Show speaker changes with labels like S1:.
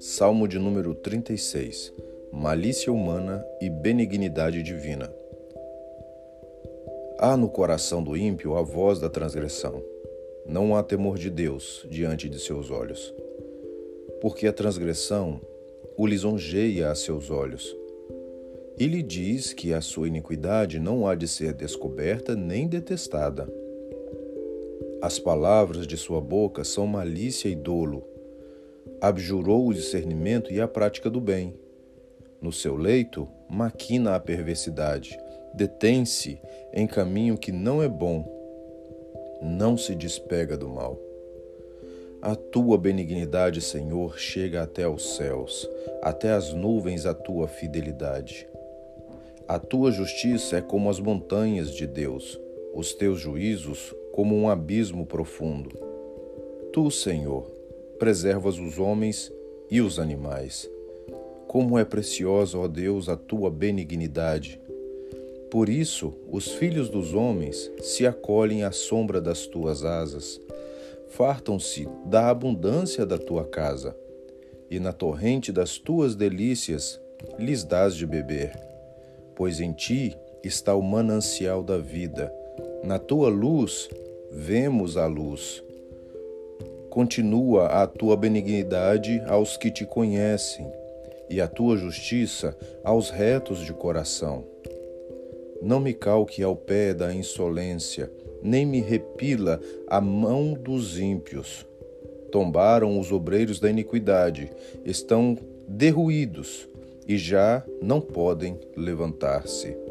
S1: Salmo de número 36 Malícia humana e benignidade divina. Há no coração do ímpio a voz da transgressão. Não há temor de Deus diante de seus olhos. Porque a transgressão o lisonjeia a seus olhos. E lhe diz que a sua iniquidade não há de ser descoberta nem detestada. As palavras de sua boca são malícia e dolo. Abjurou o discernimento e a prática do bem. No seu leito, maquina a perversidade. Detém-se em caminho que não é bom. Não se despega do mal. A tua benignidade, Senhor, chega até aos céus, até as nuvens a tua fidelidade. A tua justiça é como as montanhas de Deus, os teus juízos como um abismo profundo. Tu, Senhor, preservas os homens e os animais. Como é preciosa, ó Deus, a tua benignidade. Por isso, os filhos dos homens se acolhem à sombra das tuas asas fartam-se da abundância da tua casa, e na torrente das tuas delícias lhes dás de beber. Pois em ti está o manancial da vida, na tua luz vemos a luz. Continua a tua benignidade aos que te conhecem, e a tua justiça aos retos de coração. Não me calque ao pé da insolência, nem me repila a mão dos ímpios. Tombaram os obreiros da iniquidade, estão derruídos e já não podem levantar-se.